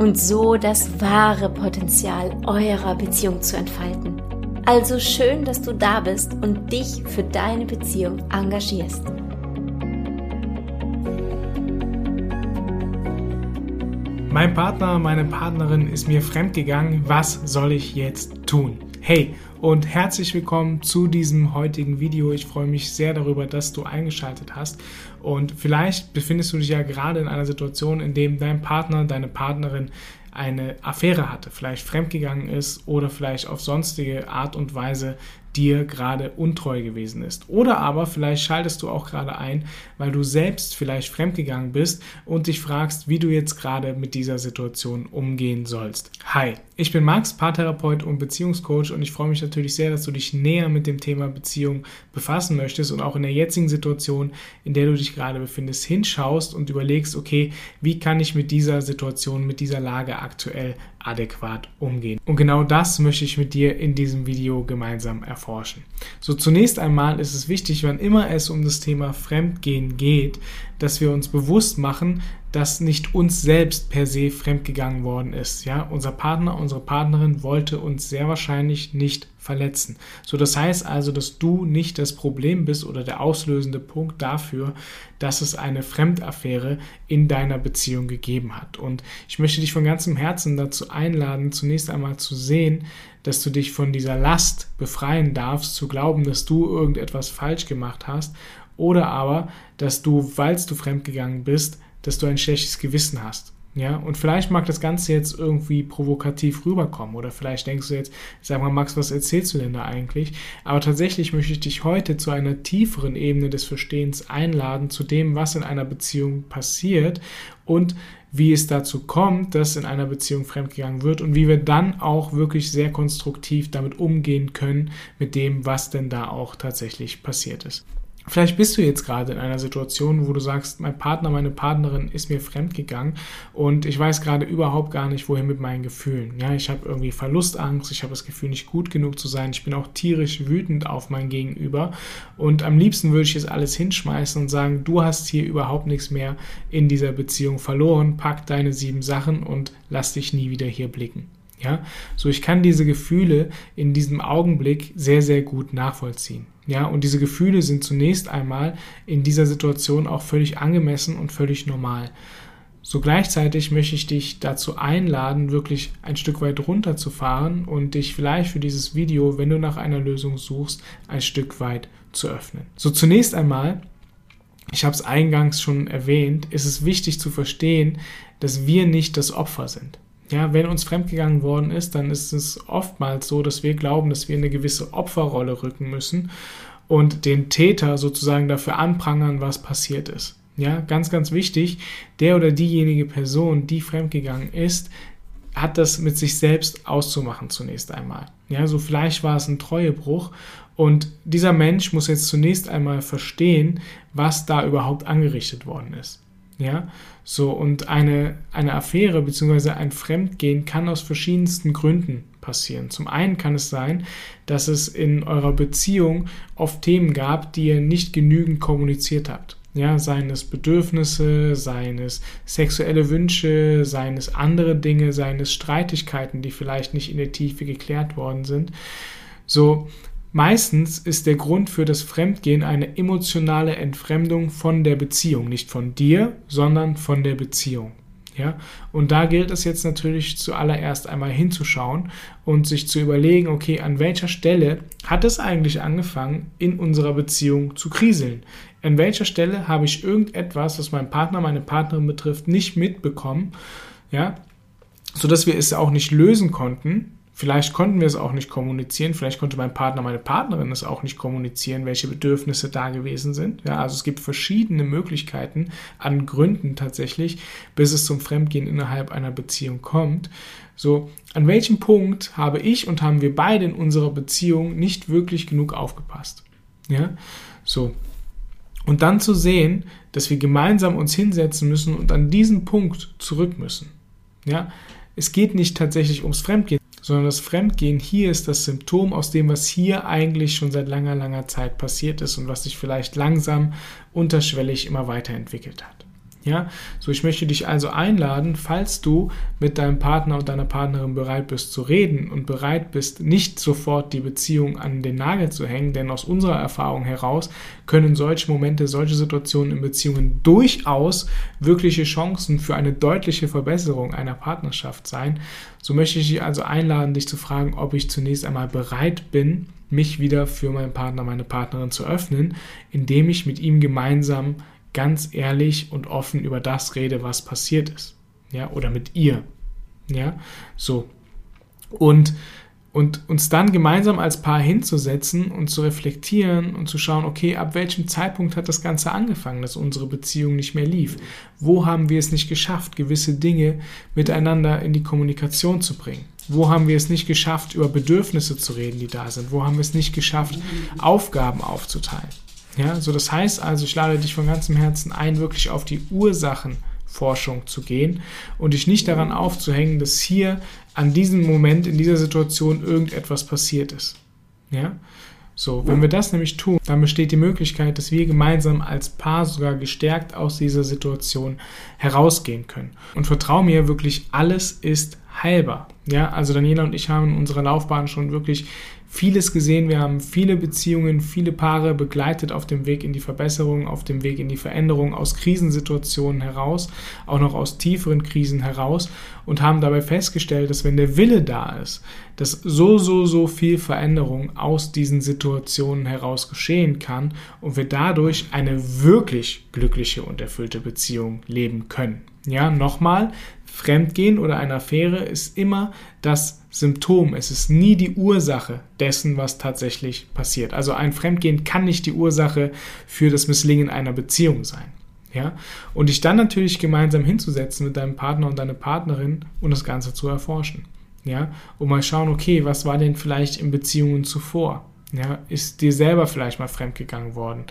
und so das wahre Potenzial eurer Beziehung zu entfalten. Also schön, dass du da bist und dich für deine Beziehung engagierst. Mein Partner, meine Partnerin ist mir fremdgegangen. Was soll ich jetzt tun? Hey, und herzlich willkommen zu diesem heutigen Video. Ich freue mich sehr darüber, dass du eingeschaltet hast. Und vielleicht befindest du dich ja gerade in einer Situation, in dem dein Partner, deine Partnerin eine Affäre hatte, vielleicht fremdgegangen ist oder vielleicht auf sonstige Art und Weise dir gerade untreu gewesen ist. Oder aber vielleicht schaltest du auch gerade ein, weil du selbst vielleicht fremdgegangen bist und dich fragst, wie du jetzt gerade mit dieser Situation umgehen sollst. Hi, ich bin Max, Paartherapeut und Beziehungscoach und ich freue mich natürlich sehr, dass du dich näher mit dem Thema Beziehung befassen möchtest und auch in der jetzigen Situation, in der du dich gerade befindest, hinschaust und überlegst, okay, wie kann ich mit dieser Situation, mit dieser Lage aktuell adäquat umgehen. Und genau das möchte ich mit dir in diesem Video gemeinsam erforschen. So zunächst einmal ist es wichtig, wann immer es um das Thema Fremdgehen geht, dass wir uns bewusst machen, dass nicht uns selbst per se fremdgegangen worden ist. Ja, unser Partner, unsere Partnerin wollte uns sehr wahrscheinlich nicht verletzen. So, das heißt also, dass du nicht das Problem bist oder der auslösende Punkt dafür, dass es eine Fremdaffäre in deiner Beziehung gegeben hat. Und ich möchte dich von ganzem Herzen dazu einladen, zunächst einmal zu sehen, dass du dich von dieser Last befreien darfst, zu glauben, dass du irgendetwas falsch gemacht hast oder aber, dass du, weil du fremdgegangen bist, dass du ein schlechtes Gewissen hast. Ja, und vielleicht mag das Ganze jetzt irgendwie provokativ rüberkommen oder vielleicht denkst du jetzt, sag mal, Max, was erzählst du denn da eigentlich? Aber tatsächlich möchte ich dich heute zu einer tieferen Ebene des Verstehens einladen, zu dem, was in einer Beziehung passiert und wie es dazu kommt, dass in einer Beziehung fremdgegangen wird und wie wir dann auch wirklich sehr konstruktiv damit umgehen können, mit dem, was denn da auch tatsächlich passiert ist. Vielleicht bist du jetzt gerade in einer Situation, wo du sagst, mein Partner, meine Partnerin ist mir fremdgegangen und ich weiß gerade überhaupt gar nicht, wohin mit meinen Gefühlen. Ja, ich habe irgendwie Verlustangst, ich habe das Gefühl, nicht gut genug zu sein, ich bin auch tierisch wütend auf mein Gegenüber und am liebsten würde ich jetzt alles hinschmeißen und sagen, du hast hier überhaupt nichts mehr in dieser Beziehung verloren, pack deine sieben Sachen und lass dich nie wieder hier blicken. Ja, so ich kann diese Gefühle in diesem Augenblick sehr, sehr gut nachvollziehen. Ja, und diese Gefühle sind zunächst einmal in dieser Situation auch völlig angemessen und völlig normal. So gleichzeitig möchte ich dich dazu einladen, wirklich ein Stück weit runterzufahren und dich vielleicht für dieses Video, wenn du nach einer Lösung suchst, ein Stück weit zu öffnen. So zunächst einmal, ich habe es eingangs schon erwähnt, ist es wichtig zu verstehen, dass wir nicht das Opfer sind. Ja, wenn uns fremdgegangen worden ist, dann ist es oftmals so, dass wir glauben, dass wir in eine gewisse Opferrolle rücken müssen und den Täter sozusagen dafür anprangern, was passiert ist. Ja, ganz, ganz wichtig, der oder diejenige Person, die fremdgegangen ist, hat das mit sich selbst auszumachen zunächst einmal. Ja, so vielleicht war es ein Treuebruch und dieser Mensch muss jetzt zunächst einmal verstehen, was da überhaupt angerichtet worden ist. Ja, so und eine, eine Affäre bzw. ein Fremdgehen kann aus verschiedensten Gründen passieren. Zum einen kann es sein, dass es in eurer Beziehung oft Themen gab, die ihr nicht genügend kommuniziert habt. Ja, seien es Bedürfnisse, seien es sexuelle Wünsche, seien es andere Dinge, seien es Streitigkeiten, die vielleicht nicht in der Tiefe geklärt worden sind. So, Meistens ist der Grund für das Fremdgehen eine emotionale Entfremdung von der Beziehung, nicht von dir, sondern von der Beziehung. Ja, und da gilt es jetzt natürlich zuallererst einmal hinzuschauen und sich zu überlegen, okay, an welcher Stelle hat es eigentlich angefangen, in unserer Beziehung zu kriseln? An welcher Stelle habe ich irgendetwas, was meinen Partner, meine Partnerin betrifft, nicht mitbekommen, ja, sodass wir es auch nicht lösen konnten Vielleicht konnten wir es auch nicht kommunizieren, vielleicht konnte mein Partner, meine Partnerin es auch nicht kommunizieren, welche Bedürfnisse da gewesen sind. Ja, also es gibt verschiedene Möglichkeiten an Gründen tatsächlich, bis es zum Fremdgehen innerhalb einer Beziehung kommt. So, an welchem Punkt habe ich und haben wir beide in unserer Beziehung nicht wirklich genug aufgepasst? Ja, so. Und dann zu sehen, dass wir gemeinsam uns hinsetzen müssen und an diesen Punkt zurück müssen. Ja, es geht nicht tatsächlich ums Fremdgehen, sondern das Fremdgehen hier ist das Symptom aus dem, was hier eigentlich schon seit langer, langer Zeit passiert ist und was sich vielleicht langsam unterschwellig immer weiterentwickelt hat. Ja, so ich möchte dich also einladen, falls du mit deinem Partner und deiner Partnerin bereit bist zu reden und bereit bist, nicht sofort die Beziehung an den Nagel zu hängen, denn aus unserer Erfahrung heraus können solche Momente, solche Situationen in Beziehungen durchaus wirkliche Chancen für eine deutliche Verbesserung einer Partnerschaft sein. So möchte ich dich also einladen, dich zu fragen, ob ich zunächst einmal bereit bin, mich wieder für meinen Partner, meine Partnerin zu öffnen, indem ich mit ihm gemeinsam ganz ehrlich und offen über das rede, was passiert ist. Ja, oder mit ihr. Ja, so. Und, und uns dann gemeinsam als Paar hinzusetzen und zu reflektieren und zu schauen, okay, ab welchem Zeitpunkt hat das Ganze angefangen, dass unsere Beziehung nicht mehr lief? Wo haben wir es nicht geschafft, gewisse Dinge miteinander in die Kommunikation zu bringen? Wo haben wir es nicht geschafft, über Bedürfnisse zu reden, die da sind? Wo haben wir es nicht geschafft, Aufgaben aufzuteilen? Ja, so das heißt also, ich lade dich von ganzem Herzen ein, wirklich auf die Ursachenforschung zu gehen und dich nicht daran aufzuhängen, dass hier an diesem Moment, in dieser Situation irgendetwas passiert ist. Ja, so, wenn wir das nämlich tun, dann besteht die Möglichkeit, dass wir gemeinsam als Paar sogar gestärkt aus dieser Situation herausgehen können. Und vertrau mir wirklich, alles ist heilbar. Ja, also Daniela und ich haben in unserer Laufbahn schon wirklich vieles gesehen. Wir haben viele Beziehungen, viele Paare begleitet auf dem Weg in die Verbesserung, auf dem Weg in die Veränderung aus Krisensituationen heraus, auch noch aus tieferen Krisen heraus und haben dabei festgestellt, dass wenn der Wille da ist, dass so, so, so viel Veränderung aus diesen Situationen heraus geschehen kann und wir dadurch eine wirklich glückliche und erfüllte Beziehung leben können. Ja, nochmal, Fremdgehen oder eine Affäre ist immer das Symptom. Es ist nie die Ursache dessen, was tatsächlich passiert. Also ein Fremdgehen kann nicht die Ursache für das Misslingen einer Beziehung sein. Ja? Und dich dann natürlich gemeinsam hinzusetzen mit deinem Partner und deiner Partnerin und das Ganze zu erforschen. Ja? Und mal schauen, okay, was war denn vielleicht in Beziehungen zuvor? Ja, ist dir selber vielleicht mal fremdgegangen worden?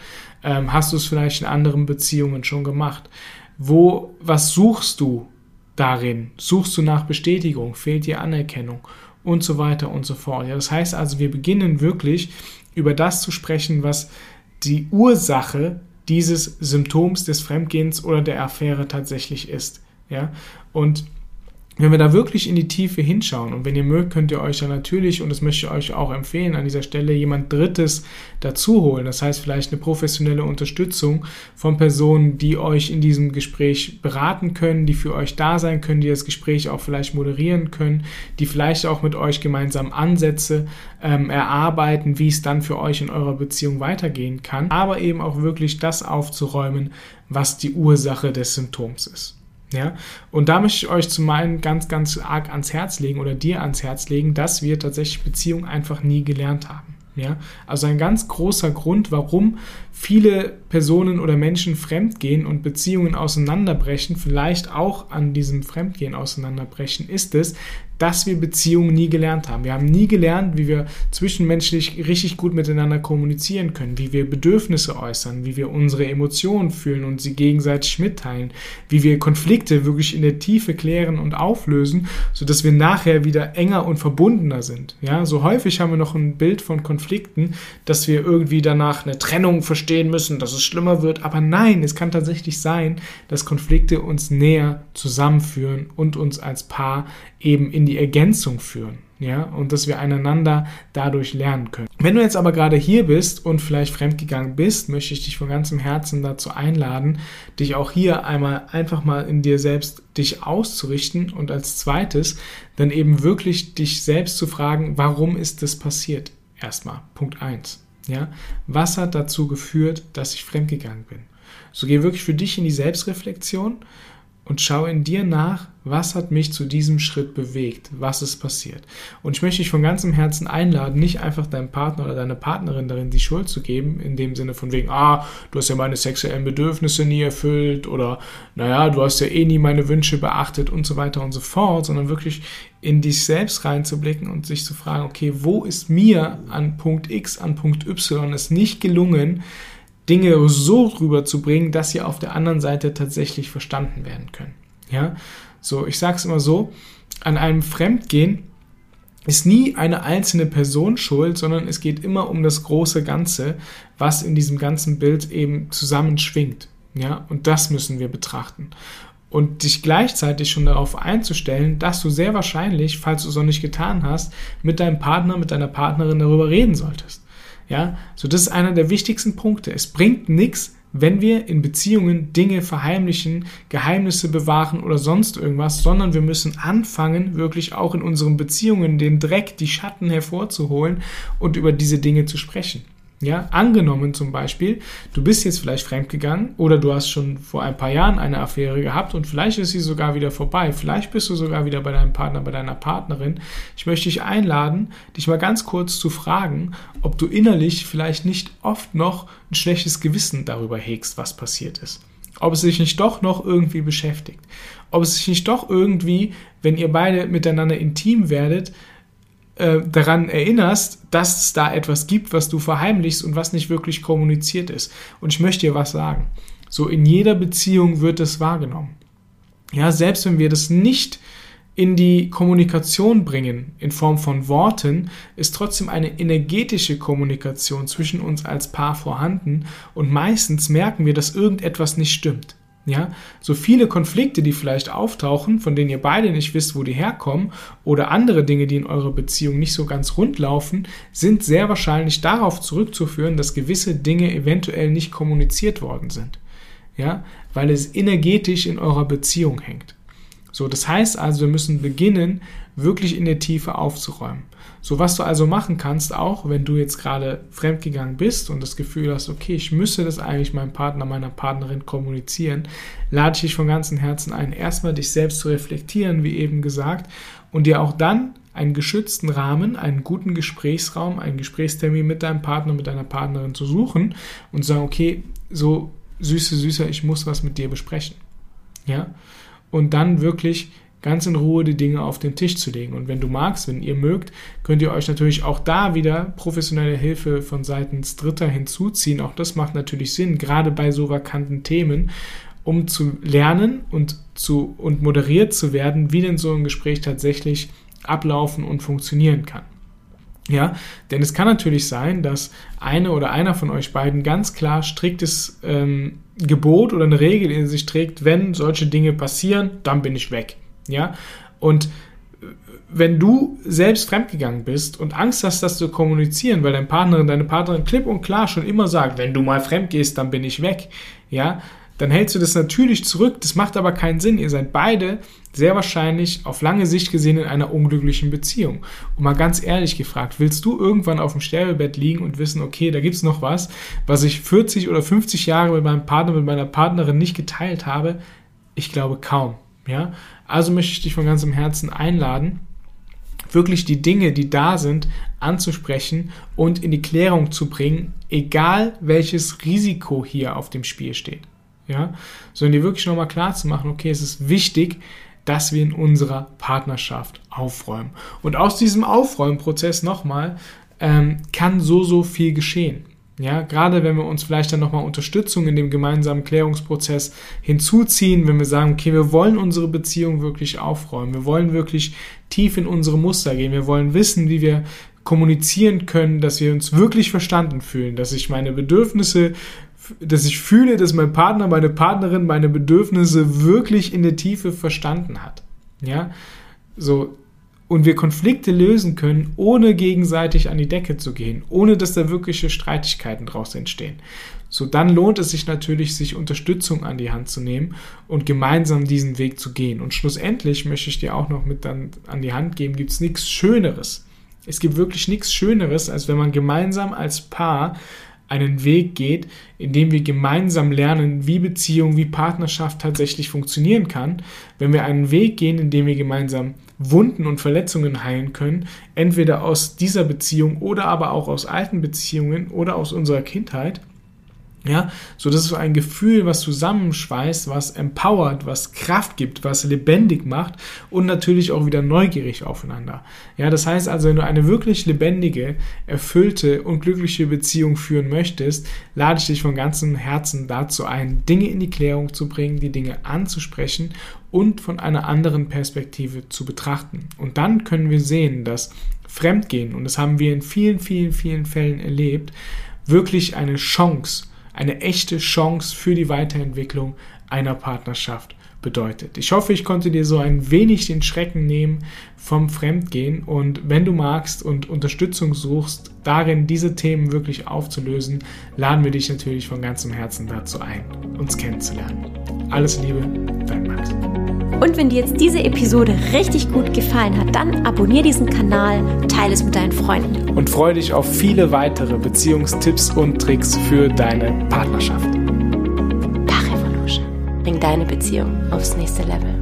Ähm, hast du es vielleicht in anderen Beziehungen schon gemacht? Wo, was suchst du darin? Suchst du nach Bestätigung? Fehlt dir Anerkennung? Und so weiter und so fort. Ja, das heißt also, wir beginnen wirklich über das zu sprechen, was die Ursache dieses Symptoms des Fremdgehens oder der Affäre tatsächlich ist. Ja, und wenn wir da wirklich in die Tiefe hinschauen und wenn ihr mögt, könnt ihr euch ja natürlich, und das möchte ich euch auch empfehlen, an dieser Stelle jemand Drittes dazu holen. Das heißt vielleicht eine professionelle Unterstützung von Personen, die euch in diesem Gespräch beraten können, die für euch da sein können, die das Gespräch auch vielleicht moderieren können, die vielleicht auch mit euch gemeinsam Ansätze ähm, erarbeiten, wie es dann für euch in eurer Beziehung weitergehen kann, aber eben auch wirklich das aufzuräumen, was die Ursache des Symptoms ist. Ja, und da möchte ich euch zum einen ganz, ganz arg ans Herz legen oder dir ans Herz legen, dass wir tatsächlich Beziehungen einfach nie gelernt haben. Ja, also ein ganz großer Grund, warum viele Personen oder Menschen fremdgehen und Beziehungen auseinanderbrechen, vielleicht auch an diesem Fremdgehen auseinanderbrechen, ist es, dass wir Beziehungen nie gelernt haben. Wir haben nie gelernt, wie wir zwischenmenschlich richtig gut miteinander kommunizieren können, wie wir Bedürfnisse äußern, wie wir unsere Emotionen fühlen und sie gegenseitig mitteilen, wie wir Konflikte wirklich in der Tiefe klären und auflösen, sodass wir nachher wieder enger und verbundener sind. Ja, so häufig haben wir noch ein Bild von Konflikten, dass wir irgendwie danach eine Trennung verstehen müssen, dass es schlimmer wird, aber nein, es kann tatsächlich sein, dass Konflikte uns näher zusammenführen und uns als Paar eben in die Ergänzung führen. Ja, und dass wir einander dadurch lernen können. Wenn du jetzt aber gerade hier bist und vielleicht fremdgegangen bist, möchte ich dich von ganzem Herzen dazu einladen, dich auch hier einmal einfach mal in dir selbst dich auszurichten und als zweites dann eben wirklich dich selbst zu fragen, warum ist das passiert? Erstmal, Punkt 1. Ja, was hat dazu geführt, dass ich fremdgegangen bin? So geh wirklich für dich in die Selbstreflexion und schau in dir nach, was hat mich zu diesem Schritt bewegt, was ist passiert. Und ich möchte dich von ganzem Herzen einladen, nicht einfach deinem Partner oder deiner Partnerin darin die Schuld zu geben, in dem Sinne von wegen, ah, du hast ja meine sexuellen Bedürfnisse nie erfüllt oder naja, du hast ja eh nie meine Wünsche beachtet und so weiter und so fort, sondern wirklich in dich selbst reinzublicken und sich zu fragen, okay, wo ist mir an Punkt X, an Punkt Y es nicht gelungen, Dinge so rüberzubringen, dass sie auf der anderen Seite tatsächlich verstanden werden können. Ja, so, ich sage es immer so, an einem Fremdgehen ist nie eine einzelne Person schuld, sondern es geht immer um das große Ganze, was in diesem ganzen Bild eben zusammenschwingt. Ja, und das müssen wir betrachten. Und dich gleichzeitig schon darauf einzustellen, dass du sehr wahrscheinlich, falls du es noch nicht getan hast, mit deinem Partner, mit deiner Partnerin darüber reden solltest. Ja, so das ist einer der wichtigsten Punkte. Es bringt nichts, wenn wir in Beziehungen Dinge verheimlichen, Geheimnisse bewahren oder sonst irgendwas, sondern wir müssen anfangen, wirklich auch in unseren Beziehungen den Dreck, die Schatten hervorzuholen und über diese Dinge zu sprechen. Ja, angenommen zum Beispiel, du bist jetzt vielleicht fremdgegangen oder du hast schon vor ein paar Jahren eine Affäre gehabt und vielleicht ist sie sogar wieder vorbei. Vielleicht bist du sogar wieder bei deinem Partner, bei deiner Partnerin. Ich möchte dich einladen, dich mal ganz kurz zu fragen, ob du innerlich vielleicht nicht oft noch ein schlechtes Gewissen darüber hegst, was passiert ist. Ob es sich nicht doch noch irgendwie beschäftigt. Ob es sich nicht doch irgendwie, wenn ihr beide miteinander intim werdet, äh, daran erinnerst, dass es da etwas gibt, was du verheimlichst und was nicht wirklich kommuniziert ist. Und ich möchte dir was sagen. So in jeder Beziehung wird es wahrgenommen. Ja, selbst wenn wir das nicht in die Kommunikation bringen in Form von Worten, ist trotzdem eine energetische Kommunikation zwischen uns als Paar vorhanden und meistens merken wir, dass irgendetwas nicht stimmt. Ja, so viele Konflikte, die vielleicht auftauchen, von denen ihr beide nicht wisst, wo die herkommen, oder andere Dinge, die in eurer Beziehung nicht so ganz rund laufen, sind sehr wahrscheinlich darauf zurückzuführen, dass gewisse Dinge eventuell nicht kommuniziert worden sind. Ja, weil es energetisch in eurer Beziehung hängt. So, das heißt also, wir müssen beginnen, wirklich in der Tiefe aufzuräumen. So, was du also machen kannst, auch wenn du jetzt gerade fremdgegangen bist und das Gefühl hast, okay, ich müsste das eigentlich meinem Partner, meiner Partnerin kommunizieren, lade ich dich von ganzem Herzen ein, erstmal dich selbst zu reflektieren, wie eben gesagt, und dir auch dann einen geschützten Rahmen, einen guten Gesprächsraum, einen Gesprächstermin mit deinem Partner, mit deiner Partnerin zu suchen und zu sagen, okay, so süße, süßer, ich muss was mit dir besprechen. Ja? Und dann wirklich ganz in Ruhe die Dinge auf den Tisch zu legen. Und wenn du magst, wenn ihr mögt, könnt ihr euch natürlich auch da wieder professionelle Hilfe von seitens Dritter hinzuziehen. Auch das macht natürlich Sinn, gerade bei so vakanten Themen, um zu lernen und zu und moderiert zu werden, wie denn so ein Gespräch tatsächlich ablaufen und funktionieren kann. Ja, denn es kann natürlich sein, dass eine oder einer von euch beiden ganz klar striktes ähm, Gebot oder eine Regel in sich trägt, wenn solche Dinge passieren, dann bin ich weg. Ja, und wenn du selbst fremdgegangen bist und Angst hast, das zu kommunizieren, weil dein Partnerin, deine Partnerin klipp und klar schon immer sagt, wenn du mal fremd gehst, dann bin ich weg, ja, dann hältst du das natürlich zurück. Das macht aber keinen Sinn. Ihr seid beide sehr wahrscheinlich auf lange Sicht gesehen in einer unglücklichen Beziehung. Und mal ganz ehrlich gefragt, willst du irgendwann auf dem Sterbebett liegen und wissen, okay, da gibt es noch was, was ich 40 oder 50 Jahre mit meinem Partner, mit meiner Partnerin nicht geteilt habe? Ich glaube kaum. Ja? Also möchte ich dich von ganzem Herzen einladen, wirklich die Dinge, die da sind, anzusprechen und in die Klärung zu bringen, egal welches Risiko hier auf dem Spiel steht. Ja, sondern dir wirklich nochmal klar zu machen, okay, es ist wichtig, dass wir in unserer Partnerschaft aufräumen. Und aus diesem Aufräumprozess nochmal ähm, kann so, so viel geschehen. Ja, gerade wenn wir uns vielleicht dann nochmal Unterstützung in dem gemeinsamen Klärungsprozess hinzuziehen, wenn wir sagen, okay, wir wollen unsere Beziehung wirklich aufräumen, wir wollen wirklich tief in unsere Muster gehen, wir wollen wissen, wie wir kommunizieren können, dass wir uns wirklich verstanden fühlen, dass ich meine Bedürfnisse, dass ich fühle, dass mein Partner, meine Partnerin meine Bedürfnisse wirklich in der Tiefe verstanden hat. Ja, so, und wir Konflikte lösen können, ohne gegenseitig an die Decke zu gehen, ohne dass da wirkliche Streitigkeiten draus entstehen. So dann lohnt es sich natürlich, sich Unterstützung an die Hand zu nehmen und gemeinsam diesen Weg zu gehen. Und schlussendlich möchte ich dir auch noch mit dann an die Hand geben, gibt es nichts Schöneres. Es gibt wirklich nichts Schöneres, als wenn man gemeinsam als Paar einen Weg geht, in dem wir gemeinsam lernen, wie Beziehung, wie Partnerschaft tatsächlich funktionieren kann, wenn wir einen Weg gehen, in dem wir gemeinsam Wunden und Verletzungen heilen können, entweder aus dieser Beziehung oder aber auch aus alten Beziehungen oder aus unserer Kindheit, ja, so das ist so ein Gefühl, was zusammenschweißt, was empowert, was Kraft gibt, was lebendig macht und natürlich auch wieder neugierig aufeinander. Ja, das heißt also, wenn du eine wirklich lebendige, erfüllte und glückliche Beziehung führen möchtest, lade ich dich von ganzem Herzen dazu ein, Dinge in die Klärung zu bringen, die Dinge anzusprechen und von einer anderen Perspektive zu betrachten. Und dann können wir sehen, dass Fremdgehen, und das haben wir in vielen, vielen, vielen Fällen erlebt, wirklich eine Chance eine echte Chance für die Weiterentwicklung einer Partnerschaft bedeutet. Ich hoffe, ich konnte dir so ein wenig den Schrecken nehmen vom Fremdgehen und wenn du magst und Unterstützung suchst, darin diese Themen wirklich aufzulösen, laden wir dich natürlich von ganzem Herzen dazu ein, uns kennenzulernen. Alles Liebe. Und wenn dir jetzt diese Episode richtig gut gefallen hat, dann abonniere diesen Kanal, teile es mit deinen Freunden. Und freue dich auf viele weitere Beziehungstipps und Tricks für deine Partnerschaft. Bring deine Beziehung aufs nächste Level.